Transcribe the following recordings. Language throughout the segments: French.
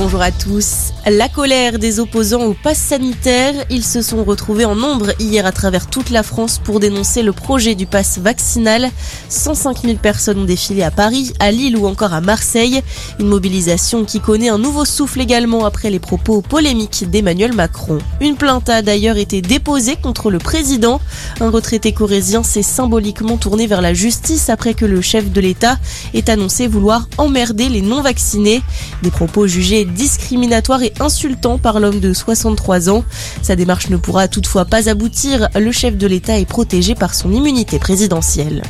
Bonjour à tous. La colère des opposants au pass sanitaire, ils se sont retrouvés en nombre hier à travers toute la France pour dénoncer le projet du pass vaccinal. 105 000 personnes ont défilé à Paris, à Lille ou encore à Marseille. Une mobilisation qui connaît un nouveau souffle également après les propos polémiques d'Emmanuel Macron. Une plainte a d'ailleurs été déposée contre le président. Un retraité corésien s'est symboliquement tourné vers la justice après que le chef de l'État ait annoncé vouloir emmerder les non-vaccinés. Des propos jugés discriminatoire et insultant par l'homme de 63 ans. Sa démarche ne pourra toutefois pas aboutir. Le chef de l'État est protégé par son immunité présidentielle.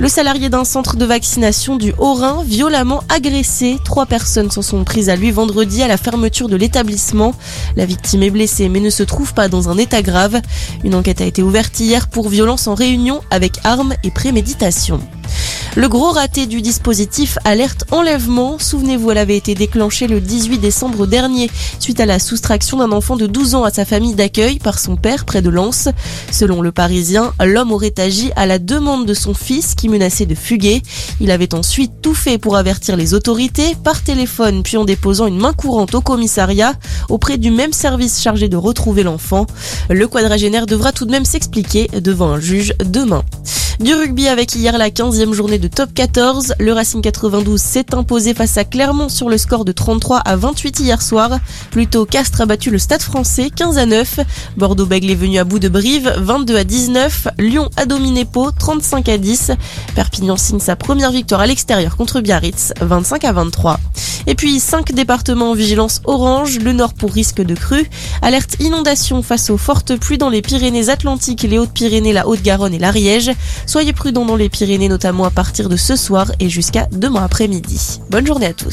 Le salarié d'un centre de vaccination du Haut-Rhin, violemment agressé. Trois personnes s'en sont prises à lui vendredi à la fermeture de l'établissement. La victime est blessée mais ne se trouve pas dans un état grave. Une enquête a été ouverte hier pour violence en réunion avec armes et préméditation. Le gros raté du dispositif alerte enlèvement, souvenez-vous, elle avait été déclenchée le 18 décembre dernier suite à la soustraction d'un enfant de 12 ans à sa famille d'accueil par son père près de Lens. Selon le Parisien, l'homme aurait agi à la demande de son fils qui menaçait de fuguer. Il avait ensuite tout fait pour avertir les autorités par téléphone puis en déposant une main courante au commissariat auprès du même service chargé de retrouver l'enfant. Le quadragénaire devra tout de même s'expliquer devant un juge demain. Du rugby avec hier la 15e journée de top 14. Le Racing 92 s'est imposé face à Clermont sur le score de 33 à 28 hier soir. Plutôt Castres a battu le Stade français 15 à 9. Bordeaux-Bègle est venu à bout de Brive 22 à 19. Lyon a dominé Pau 35 à 10. Perpignan signe sa première victoire à l'extérieur contre Biarritz 25 à 23. Et puis 5 départements en vigilance orange, le nord pour risque de crue, alerte inondation face aux fortes pluies dans les Pyrénées-Atlantiques, les Hautes-Pyrénées, la Haute-Garonne et l'Ariège. Soyez prudents dans les Pyrénées, notamment à partir de ce soir et jusqu'à demain après-midi. Bonne journée à tous.